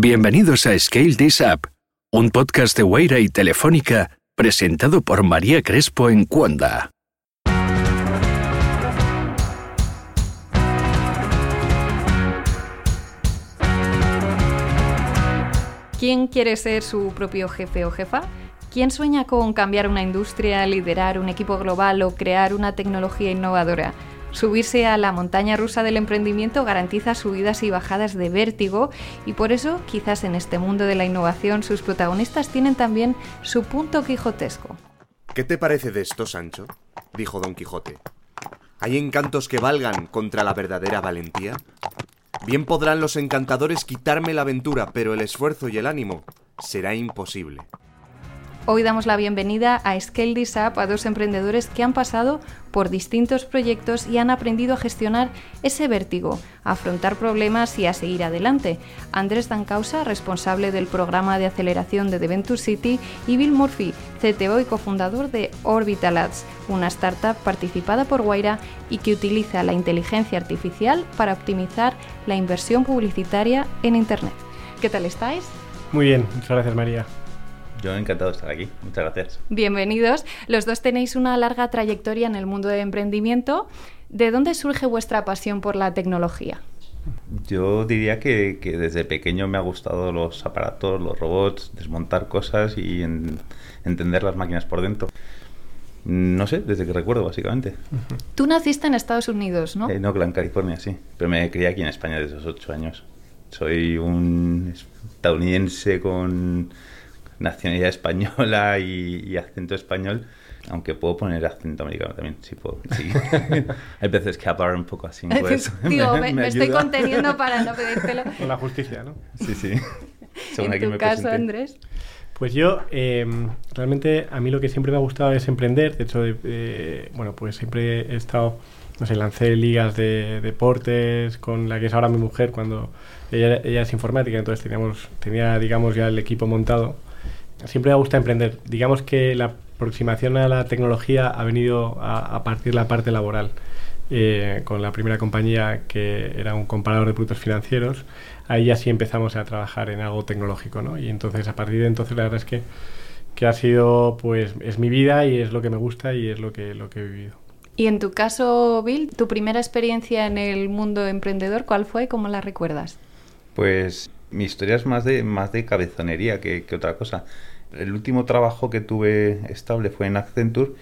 Bienvenidos a Scale This Up, un podcast de Guaira y Telefónica presentado por María Crespo en Cuanda. ¿Quién quiere ser su propio jefe o jefa? ¿Quién sueña con cambiar una industria, liderar un equipo global o crear una tecnología innovadora? Subirse a la montaña rusa del emprendimiento garantiza subidas y bajadas de vértigo y por eso quizás en este mundo de la innovación sus protagonistas tienen también su punto quijotesco. ¿Qué te parece de esto, Sancho? dijo Don Quijote. ¿Hay encantos que valgan contra la verdadera valentía? Bien podrán los encantadores quitarme la aventura, pero el esfuerzo y el ánimo será imposible. Hoy damos la bienvenida a Scale This Up a dos emprendedores que han pasado por distintos proyectos y han aprendido a gestionar ese vértigo, a afrontar problemas y a seguir adelante. Andrés Dancausa, responsable del programa de aceleración de The Venture City, y Bill Murphy, CTO y cofundador de Orbital Ads, una startup participada por Guaira y que utiliza la inteligencia artificial para optimizar la inversión publicitaria en Internet. ¿Qué tal estáis? Muy bien, muchas gracias María. Yo encantado de estar aquí. Muchas gracias. Bienvenidos. Los dos tenéis una larga trayectoria en el mundo del emprendimiento. ¿De dónde surge vuestra pasión por la tecnología? Yo diría que, desde pequeño me ha gustado los aparatos, los robots, desmontar cosas y entender las máquinas por dentro. No sé, desde que recuerdo, básicamente. Tú naciste en Estados Unidos, ¿no? En Oakland, California, sí. Pero me crié aquí en España desde los ocho años. Soy un estadounidense con nacionalidad española y, acento español, aunque puedo poner acento americano también, sí puedo. Sí. Hay veces que hablar un poco así pues, Digo, me, estoy conteniendo para no pedírtelo. Con la justicia, ¿no? Sí, sí. en tu caso, Andrés. Pues yo, em, realmente, a mí lo que siempre me ha gustado es emprender. De hecho, bueno, pues siempre he estado, no sé, lancé ligas de deportes con la que es ahora mi mujer cuando ella, ella es informática, entonces teníamos, tenía, digamos, ya el equipo montado siempre me gusta emprender. Digamos que la aproximación a la tecnología ha venido a, partir de la parte laboral. Eh, con la primera compañía que era un comparador de productos financieros, ahí ya sí empezamos a trabajar en algo tecnológico, ¿no? Y entonces a partir de entonces la verdad es que, que ha sido, pues, es mi vida y es lo que me gusta y es lo que, lo que he vivido. Y en tu caso, Bill, tu primera experiencia en el mundo emprendedor, ¿cuál fue? ¿Cómo la recuerdas? Pues mi historia es más de, más de cabezonería que, otra cosa. El último trabajo que tuve estable fue en Accenture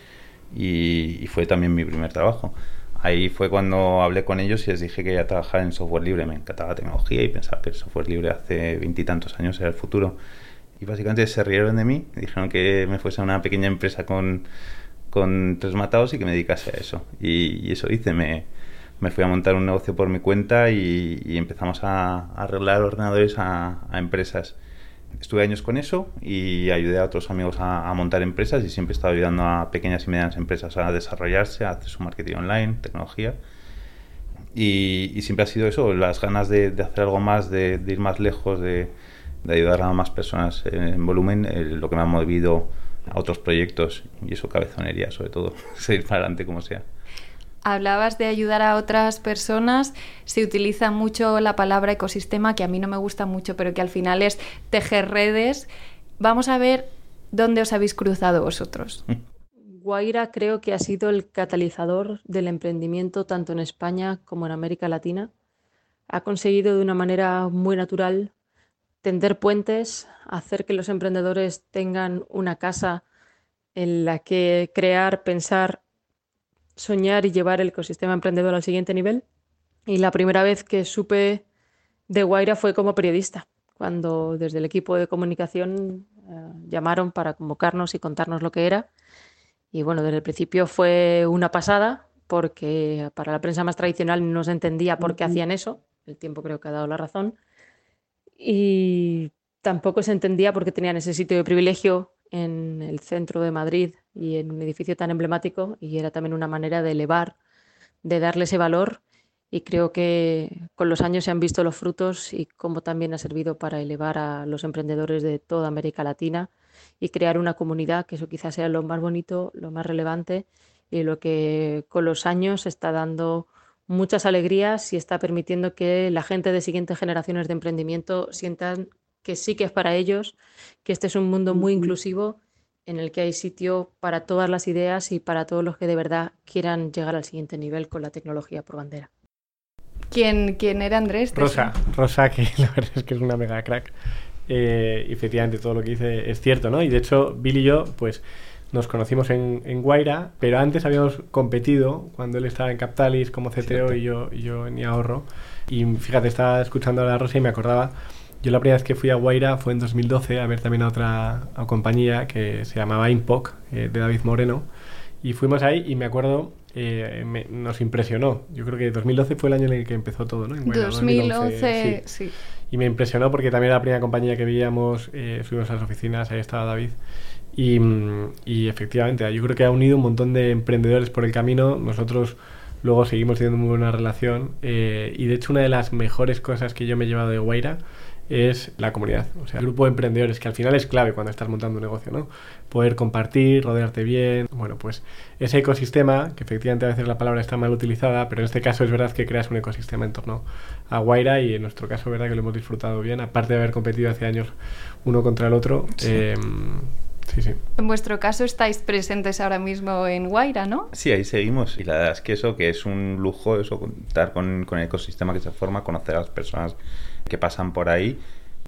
y, fue también mi primer trabajo. Ahí fue cuando hablé con ellos y les dije que iba a trabajar en software libre. Me encantaba la tecnología y pensaba que el software libre hace veintitantos años era el futuro. Y básicamente se rieron de mí, dijeron que me fuese a una pequeña empresa con, con tres matados y que me dedicase a eso. Y, y eso hice, me, me fui a montar un negocio por mi cuenta y, empezamos a, arreglar ordenadores a, empresas. Estuve años con eso y ayudé a otros amigos a, montar empresas y siempre he estado ayudando a pequeñas y medianas empresas a desarrollarse, a hacer su marketing online, tecnología. Y, siempre ha sido eso, las ganas de, hacer algo más, de, ir más lejos, de, ayudar a más personas en volumen, eh, lo que me ha movido a otros proyectos y eso cabezonería sobre todo, seguir para adelante como sea. Hablabas de ayudar a otras personas, se utiliza mucho la palabra ecosistema, que a mí no me gusta mucho, pero que al final es tejer redes. Vamos a ver dónde os habéis cruzado vosotros. Guaira creo que ha sido el catalizador del emprendimiento tanto en España como en América Latina. Ha conseguido de una manera muy natural tender puentes, hacer que los emprendedores tengan una casa en la que crear, pensar soñar y llevar el ecosistema emprendedor al siguiente nivel. Y la primera vez que supe de Guaira fue como periodista, cuando desde el equipo de comunicación eh, llamaron para convocarnos y contarnos lo que era. Y bueno, desde el principio fue una pasada, porque para la prensa más tradicional no se entendía por qué hacían eso. El tiempo creo que ha dado la razón. Y tampoco se entendía por qué tenían ese sitio de privilegio en el centro de Madrid y en un edificio tan emblemático y era también una manera de elevar, de darle ese valor. Y creo que con los años se han visto los frutos y cómo también ha servido para elevar a los emprendedores de toda América Latina y crear una comunidad, que eso quizás sea lo más bonito, lo más relevante y lo que con los años está dando muchas alegrías y está permitiendo que la gente de siguientes generaciones de emprendimiento sientan que sí que es para ellos, que este es un mundo muy inclusivo en el que hay sitio para todas las ideas y para todos los que de verdad quieran llegar al siguiente nivel con la tecnología por bandera. ¿Quién, quién era Andrés? Rosa, Rosa, que la verdad es que es una mega crack. Eh, efectivamente, todo lo que dice es cierto, ¿no? Y de hecho, Bill y yo, pues nos conocimos en, en Guaira, pero antes habíamos competido cuando él estaba en Captalis como CTO y yo, y yo en Ahorro. Y fíjate, estaba escuchando a la Rosa y me acordaba yo la primera vez que fui a Guaira fue en 2012 a ver también a otra compañía que se llamaba Inpoc, eh, de David Moreno. Y fuimos ahí y me acuerdo, eh, nos impresionó. Yo creo que 2012 fue el año en el que empezó todo, ¿no? En Guaira, 2011, sí. Y me impresionó porque también era la primera compañía que veíamos, eh, fuimos a las oficinas, ahí estaba David. Y, y, efectivamente, yo creo que ha unido un montón de emprendedores por el camino. Nosotros luego seguimos teniendo muy buena relación. y de hecho, una de las mejores cosas que yo me he llevado de Guaira es la comunidad, o sea, el grupo de emprendedores, que al final es clave cuando estás montando un negocio, ¿no? Poder compartir, rodearte bien, bueno, pues ese ecosistema, que efectivamente a veces la palabra está mal utilizada, pero en este caso es verdad que creas un ecosistema en torno a Guaira y en nuestro caso es verdad que lo hemos disfrutado bien, aparte de haber competido hace años uno contra el otro. Em, sí. sí, En vuestro caso estáis presentes ahora mismo en Guaira, ¿no? Sí, ahí seguimos. Y la verdad es que eso, que es un lujo, eso, contar con, con el ecosistema que se forma, conocer a las personas que pasan por ahí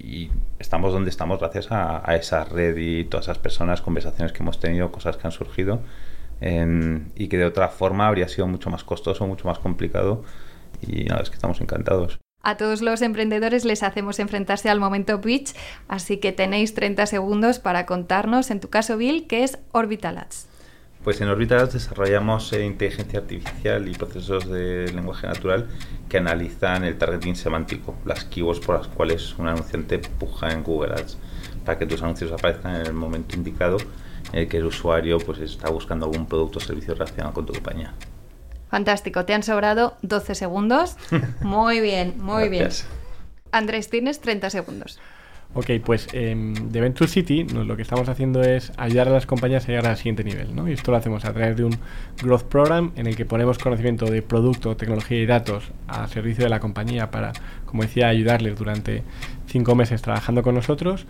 y estamos donde estamos gracias a, esa red y todas esas personas, conversaciones que hemos tenido, cosas que han surgido y que de otra forma habría sido mucho más costoso, mucho más complicado y nada, es que estamos encantados. A todos los emprendedores les hacemos enfrentarse al momento pitch, así que tenéis 30 segundos para contarnos, en tu caso Bill, qué es Orbital Ads. Pues en Orbital desarrollamos eh, inteligencia artificial y procesos de lenguaje natural que analizan el targeting semántico, las keywords por las cuales un anunciante puja en Google Ads para que tus anuncios aparezcan en el momento indicado en el que el usuario pues, está buscando algún producto o servicio relacionado con tu compañía. Fantástico, te han sobrado 12 segundos. Muy bien, muy bien. Andrés, tienes 30 segundos. Ok, pues em, de Venture City lo que estamos haciendo es ayudar a las compañías a llegar al siguiente nivel, ¿no? Y esto lo hacemos a través de un Growth Program en el que ponemos conocimiento de producto, tecnología y datos a servicio de la compañía para, como decía, ayudarles durante cinco meses trabajando con nosotros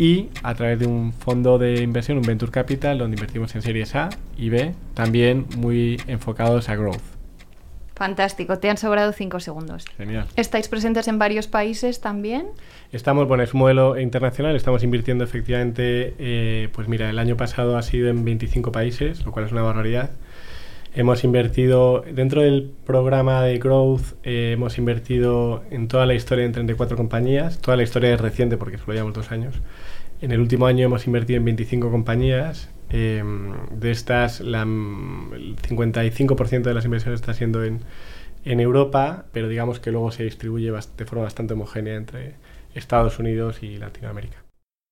y a través de un fondo de inversión, un Venture Capital, donde invertimos en series A y B, también muy enfocados a growth. Fantástico, te han sobrado cinco segundos. Genial. ¿Estáis presentes en varios países también? Estamos, bueno, es un modelo internacional, estamos invirtiendo efectivamente, eh, pues mira, el año pasado ha sido en 25 países, lo cual es una barbaridad. Hemos invertido, dentro del programa de Growth, eh, hemos invertido en toda la historia en 34 compañías, toda la historia es reciente porque solo llevamos dos años. En el último año hemos invertido en 25 compañías Em, de estas, la, el 55% de las inversiones está siendo en, en Europa, pero digamos que luego se distribuye de forma bastante homogénea entre Estados Unidos y Latinoamérica.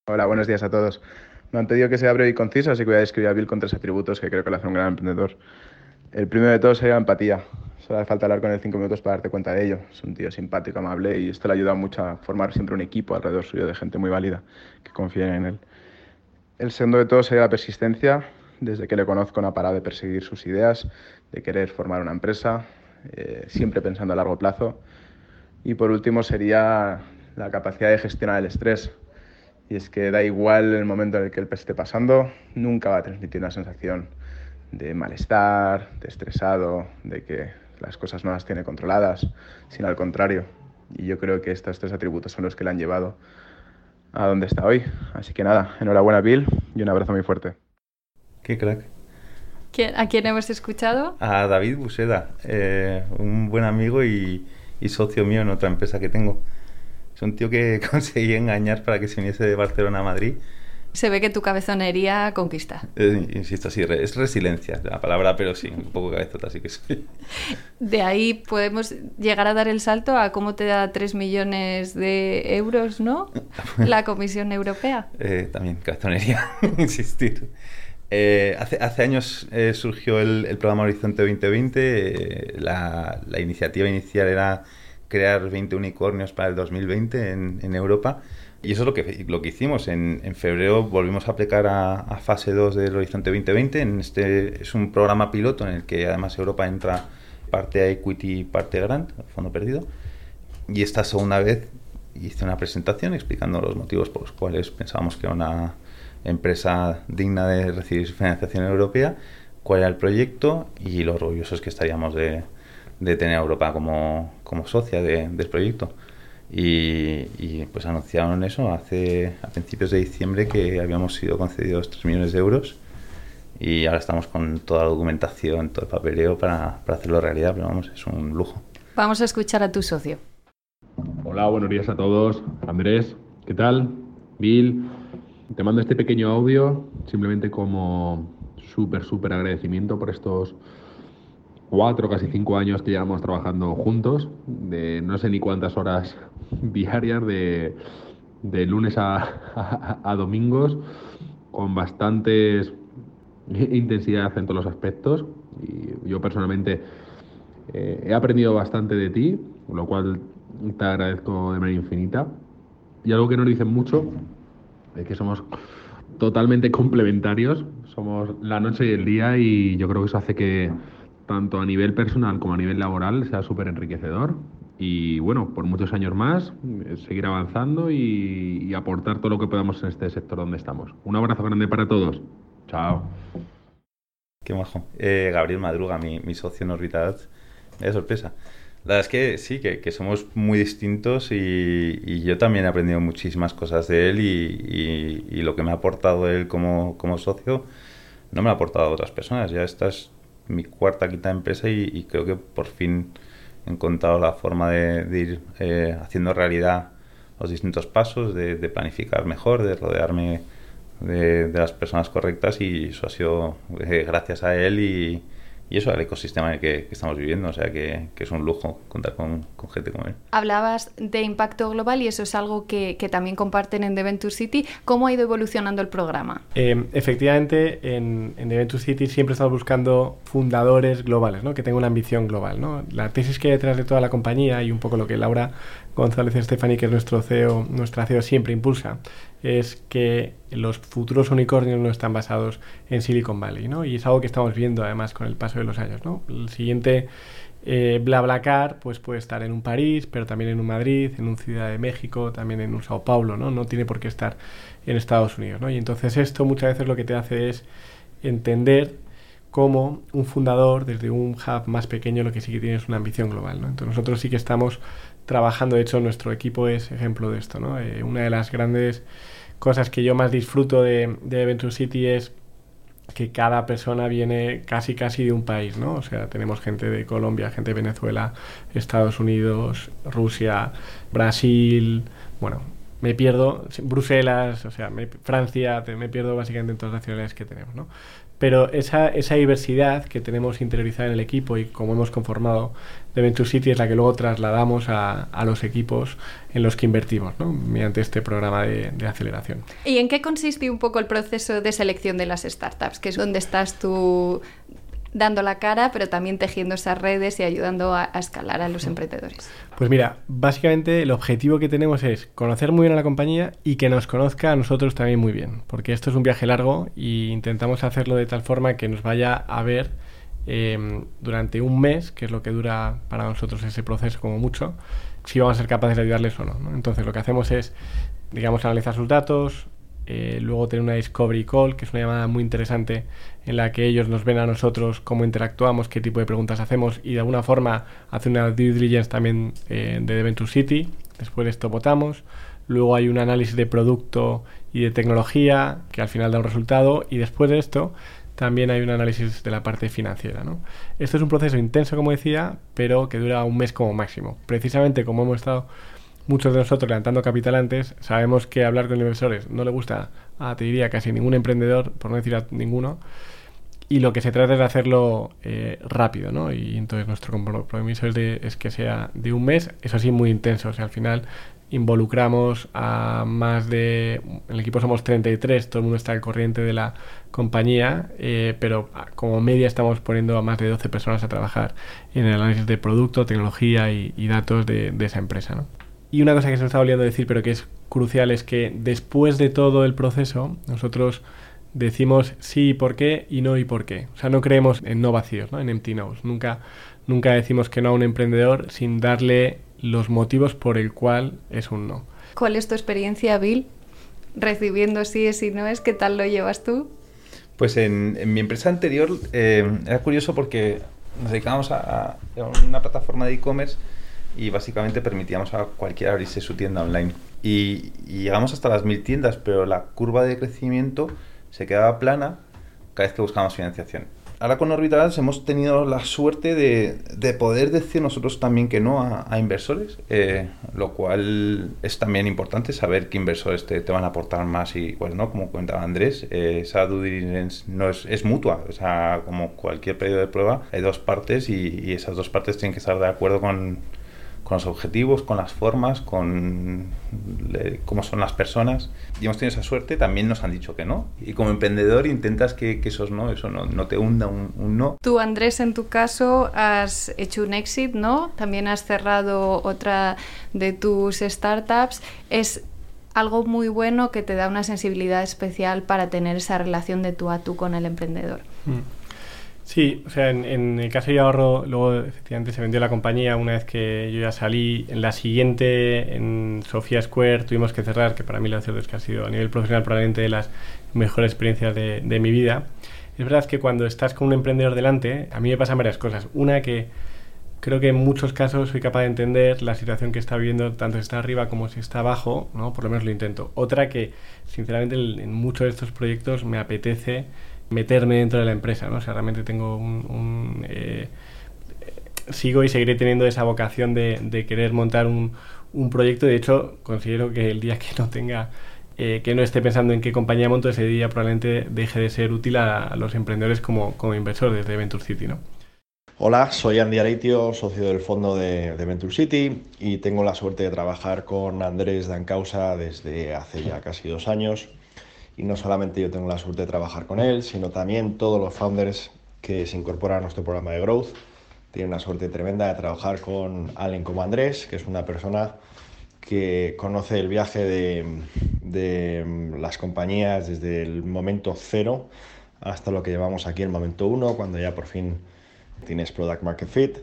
Hola, buenos días a todos. Me han pedido que sea breve y conciso, así que voy a describir a Bill con tres atributos que creo que le hacen un gran emprendedor. El primero de todos sería empatía. Solo hace falta hablar con él cinco minutos para darte cuenta de ello. Es un tío simpático, amable y esto le ayuda mucho a formar siempre un equipo alrededor suyo de gente muy válida que confíe en él. El segundo de todo sería la persistencia. Desde que le conozco no ha parado de perseguir sus ideas, de querer formar una empresa, eh, siempre pensando a largo plazo. Y por último sería la capacidad de gestionar el estrés. Y es que da igual el momento en el que él esté pasando, nunca va a transmitir una sensación de malestar, de estresado, de que las cosas no las tiene controladas, sino al contrario. Y yo creo que estos tres atributos son los que le han llevado a donde está hoy. Así que nada, enhorabuena Bill y un abrazo muy fuerte. Qué crack. ¿A quién hemos escuchado? A David Buseda, eh, un buen amigo y, y, socio mío en otra empresa que tengo. Es un tío que conseguí engañar para que se viniese de Barcelona a Madrid se ve que tu cabezonería conquista. Eh, insisto, sí, es resiliencia la palabra, pero sí, un poco cabezota, sí que sí. De ahí podemos llegar a dar el salto a cómo te da 3 millones de euros, ¿no? La Comisión Europea. Eh, también, cabezonería, insistir. Eh, hace, hace, años surgió el, programa Horizonte 2020. La, la, iniciativa inicial era crear 20 unicornios para el 2020 en, en Europa y eso es lo que, lo que hicimos. En, en febrero volvimos a aplicar a, fase 2 del Horizonte 2020. En este, es un programa piloto en el que además Europa entra parte a equity parte grant, fondo perdido. Y esta segunda vez hice una presentación explicando los motivos por los cuales pensábamos que era una empresa digna de recibir financiación europea, cuál era el proyecto y lo orgullosos que estaríamos de, tener a Europa como, como socia del proyecto. Y, pues anunciaron eso hace a principios de diciembre que habíamos sido concedidos 3 millones de euros y ahora estamos con toda la documentación, todo el papeleo para, para hacerlo realidad, pero vamos, es un lujo. Vamos a escuchar a tu socio. Hola, buenos días a todos. Andrés, ¿qué tal? Bill, te mando este pequeño audio simplemente como súper, súper agradecimiento por estos cuatro, casi cinco años que llevamos trabajando juntos, de no sé ni cuántas horas diarias, de, de lunes a, a, domingos, con bastantes intensidad en todos los aspectos. Y yo personalmente eh, he aprendido bastante de ti, lo cual te agradezco de manera infinita. Y algo que nos dicen mucho es que somos totalmente complementarios, somos la noche y el día y yo creo que eso hace que tanto a nivel personal como a nivel laboral sea súper enriquecedor y bueno, por muchos años más, eh, seguir avanzando y, aportar todo lo que podamos en este sector donde estamos. Un abrazo grande para todos. Chao. Qué majo. Eh, Gabriel Madruga, mi, mi socio en Orbitat, me sorpresa. La verdad es que sí, que, somos muy distintos y, yo también he aprendido muchísimas cosas de él y, lo que me ha aportado él como, como socio no me lo ha aportado a otras personas. Ya esta es mi cuarta quinta empresa y, creo que por fin he encontrado la forma de, ir eh, haciendo realidad los distintos pasos, de, planificar mejor, de rodearme de, las personas correctas y eso ha sido eh, gracias a él y, y eso el ecosistema en el que, estamos viviendo, o sea que, es un lujo contar con, gente como él. Hablabas de impacto global y eso es algo que, también comparten en The Venture City. ¿Cómo ha ido evolucionando el programa? Eh, efectivamente, en, en The Venture City siempre estamos buscando fundadores globales, ¿no? que tengan una ambición global. ¿no? La tesis que hay detrás de toda la compañía y un poco lo que Laura González Estefani, que es nuestro CEO, nuestra CEO, siempre impulsa, es que los futuros unicornios no están basados en Silicon Valley, ¿no? Y es algo que estamos viendo además con el paso de los años, ¿no? El siguiente eh, BlaBlaCar pues puede estar en un París, pero también en un Madrid, en un Ciudad de México, también en un Sao Paulo, ¿no? No tiene por qué estar en Estados Unidos, ¿no? Y entonces esto muchas veces lo que te hace es entender cómo un fundador desde un hub más pequeño lo que sí que tiene es una ambición global, ¿no? Entonces nosotros sí que estamos trabajando. De hecho, nuestro equipo es ejemplo de esto. ¿no? Eh, una de las grandes cosas que yo más disfruto de, de Venture City es que cada persona viene casi casi de un país, ¿no? O sea, tenemos gente de Colombia, gente de Venezuela, Estados Unidos, Rusia, Brasil, bueno, me pierdo, Bruselas, o sea, Francia, me pierdo básicamente en todas las nacionalidades que tenemos, ¿no? Pero esa, esa diversidad que tenemos interiorizada en el equipo y como hemos conformado de Venture City es la que luego trasladamos a, a los equipos en los que invertimos, ¿no? mediante este programa de, de, aceleración. ¿Y en qué consiste un poco el proceso de selección de las startups? Que es donde estás tú dando la cara, pero también tejiendo esas redes y ayudando a, escalar a los emprendedores? Pues mira, básicamente el objetivo que tenemos es conocer muy bien a la compañía y que nos conozca a nosotros también muy bien, porque esto es un viaje largo y intentamos hacerlo de tal forma que nos vaya a ver em, durante un mes, que es lo que dura para nosotros ese proceso como mucho, si vamos a ser capaces de ayudarles o no. ¿no? Entonces lo que hacemos es, digamos, analizar sus datos, eh, luego tener una discovery call, que es una llamada muy interesante en la que ellos nos ven a nosotros cómo interactuamos, qué tipo de preguntas hacemos y de alguna forma hace una due diligence también eh, de Venture City. Después de esto votamos. Luego hay un análisis de producto y de tecnología que al final da un resultado y después de esto también hay un análisis de la parte financiera. ¿no? Esto es un proceso intenso, como decía, pero que dura un mes como máximo. Precisamente como hemos estado muchos de nosotros levantando capital antes, sabemos que hablar con inversores no le gusta a, te diría, casi ningún emprendedor, por no decir a ninguno, y lo que se trata es de hacerlo eh, rápido, ¿no? Y entonces nuestro compromiso es, que sea de un mes, eso sí, muy intenso, o sea, al final involucramos a más de... En el equipo somos 33, todo el mundo está al corriente de la compañía, eh, pero ah, como media estamos poniendo a más de 12 personas a trabajar en el análisis de producto, tecnología y, datos de, de, esa empresa. ¿no? Y una cosa que se nos está olvidando decir, pero que es crucial, es que después de todo el proceso, nosotros decimos sí y por qué y no y por qué. O sea, no creemos en no vacíos, ¿no? en empty no's. Nunca, nunca decimos que no a un emprendedor sin darle los motivos por el cual es un no. ¿Cuál es tu experiencia, Bill? Recibiendo es y no es, ¿qué tal lo llevas tú? Pues en, mi empresa anterior eh, era curioso porque nos dedicábamos a, una plataforma de e-commerce y básicamente permitíamos a cualquiera abrirse su tienda online. Y, y, llegamos hasta las mil tiendas, pero la curva de crecimiento se quedaba plana cada vez que buscábamos financiación. Ahora con Orbitalats hemos tenido la suerte de, poder decir nosotros también que no a, inversores, eh, lo cual es también importante saber qué inversores te, van a aportar más y pues no, como comentaba Andrés, eh, esa due diligence no es, es, mutua, o sea, como cualquier pedido de prueba, hay dos partes y esas dos partes tienen que estar de acuerdo con con los objetivos, con las formas, con cómo son las personas. Y hemos tenido esa suerte, también nos han dicho que no. Y como emprendedor intentas que, que esos no, eso no, no te hunda un, un, no. Tú, Andrés, en tu caso has hecho un exit, ¿no? También has cerrado otra de tus startups. Es algo muy bueno que te da una sensibilidad especial para tener esa relación de tú a tú con el emprendedor. Mm. Sí, o sea, en, el caso de ahorro, luego efectivamente se vendió la compañía una vez que yo ya salí. En la siguiente, en Sofía Square, tuvimos que cerrar, que para mí lo cierto es que ha sido a nivel profesional probablemente de las mejores experiencias de, de mi vida. Es verdad que cuando estás con un emprendedor delante, a mí me pasan varias cosas. Una que creo que en muchos casos soy capaz de entender la situación que está viviendo tanto si está arriba como si está abajo, ¿no? por lo menos lo intento. Otra que, sinceramente, en muchos de estos proyectos me apetece meterme dentro de la empresa, ¿no? O sea, realmente tengo un... Eh, sigo y seguiré teniendo esa vocación de, querer montar un, un, proyecto. De hecho, considero que el día que no tenga... Eh, que no esté pensando en qué compañía monto, ese día probablemente deje de ser útil a, los emprendedores como, como inversor desde Venture City, ¿no? Hola, soy Andy Areitio, socio del fondo de, de, Venture City y tengo la suerte de trabajar con Andrés Dancausa desde hace ya casi dos años y no solamente yo tengo la suerte de trabajar con él, sino también todos los founders que se incorporan a nuestro programa de Growth. Tienen una suerte tremenda de trabajar con alguien como Andrés, que es una persona que conoce el viaje de, de mm, las compañías desde el momento cero hasta lo que llevamos aquí, el momento uno, cuando ya por fin tienes Product Market Fit.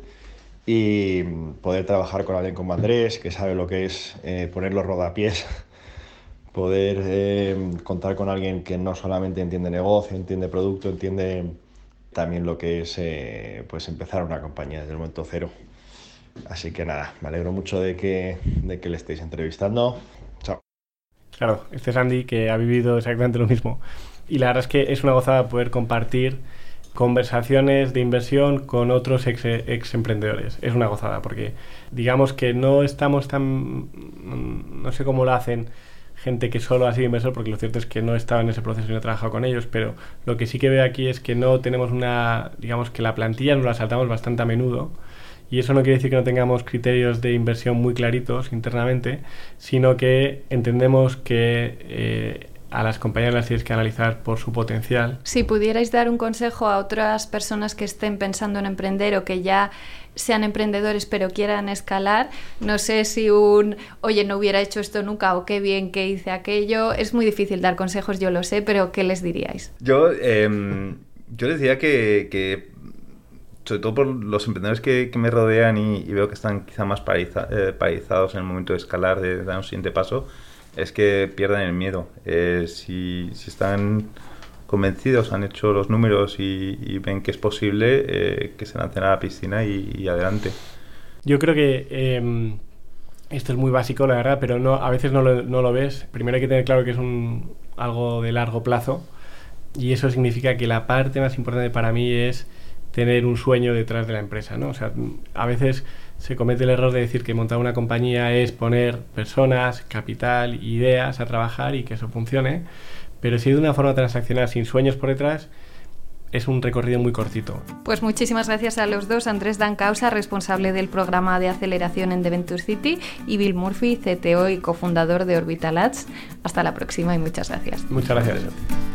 Y mm, poder trabajar con alguien como Andrés, que sabe lo que es eh, poner los rodapiés poder eh, contar con alguien que no solamente entiende negocio, entiende producto, entiende también lo que es eh, pues empezar una compañía desde el momento cero. Así que nada, me alegro mucho de que, de que le estéis entrevistando. Chao. Claro, este es Andy que ha vivido exactamente lo mismo. Y la verdad es que es una gozada poder compartir conversaciones de inversión con otros ex, ex, emprendedores. Es una gozada porque digamos que no estamos tan... no sé cómo lo hacen gente que solo ha sido inversor, porque lo cierto es que no estaba en ese proceso y no he trabajado con ellos, pero lo que sí que veo aquí es que no tenemos una, digamos que la plantilla nos la saltamos bastante a menudo. Y eso no quiere decir que no tengamos criterios de inversión muy claritos internamente, sino que entendemos que eh, a las compañías las tienes que analizar por su potencial. Si pudierais dar un consejo a otras personas que estén pensando en emprender o que ya sean emprendedores pero quieran escalar, no sé si un, oye, no hubiera hecho esto nunca o qué bien que hice aquello, es muy difícil dar consejos, yo lo sé, pero ¿qué les diríais? Yo, eh, yo les diría que, que, sobre todo por los emprendedores que, que me rodean y, veo que están quizá más eh, paralizados en el momento de escalar, de dar un siguiente paso, es que pierdan el miedo. Eh, si, si están convencidos, han hecho los números y, ven que es posible, eh, que se lancen a la piscina y, adelante. Yo creo que em, esto es muy básico, la verdad, pero no, a veces no lo, no lo ves. Primero hay que tener claro que es un, algo de largo plazo y eso significa que la parte más importante para mí es tener un sueño detrás de la empresa, ¿no? O sea, a veces se comete el error de decir que montar una compañía es poner personas, capital, ideas a trabajar y que eso funcione, pero si de una forma transaccional sin sueños por detrás, es un recorrido muy cortito. Pues muchísimas gracias a los dos, Andrés Dancausa, responsable del programa de aceleración en The Venture City, y Bill Murphy, CTO y cofundador de Orbital Ads. Hasta la próxima y muchas gracias. Muchas gracias.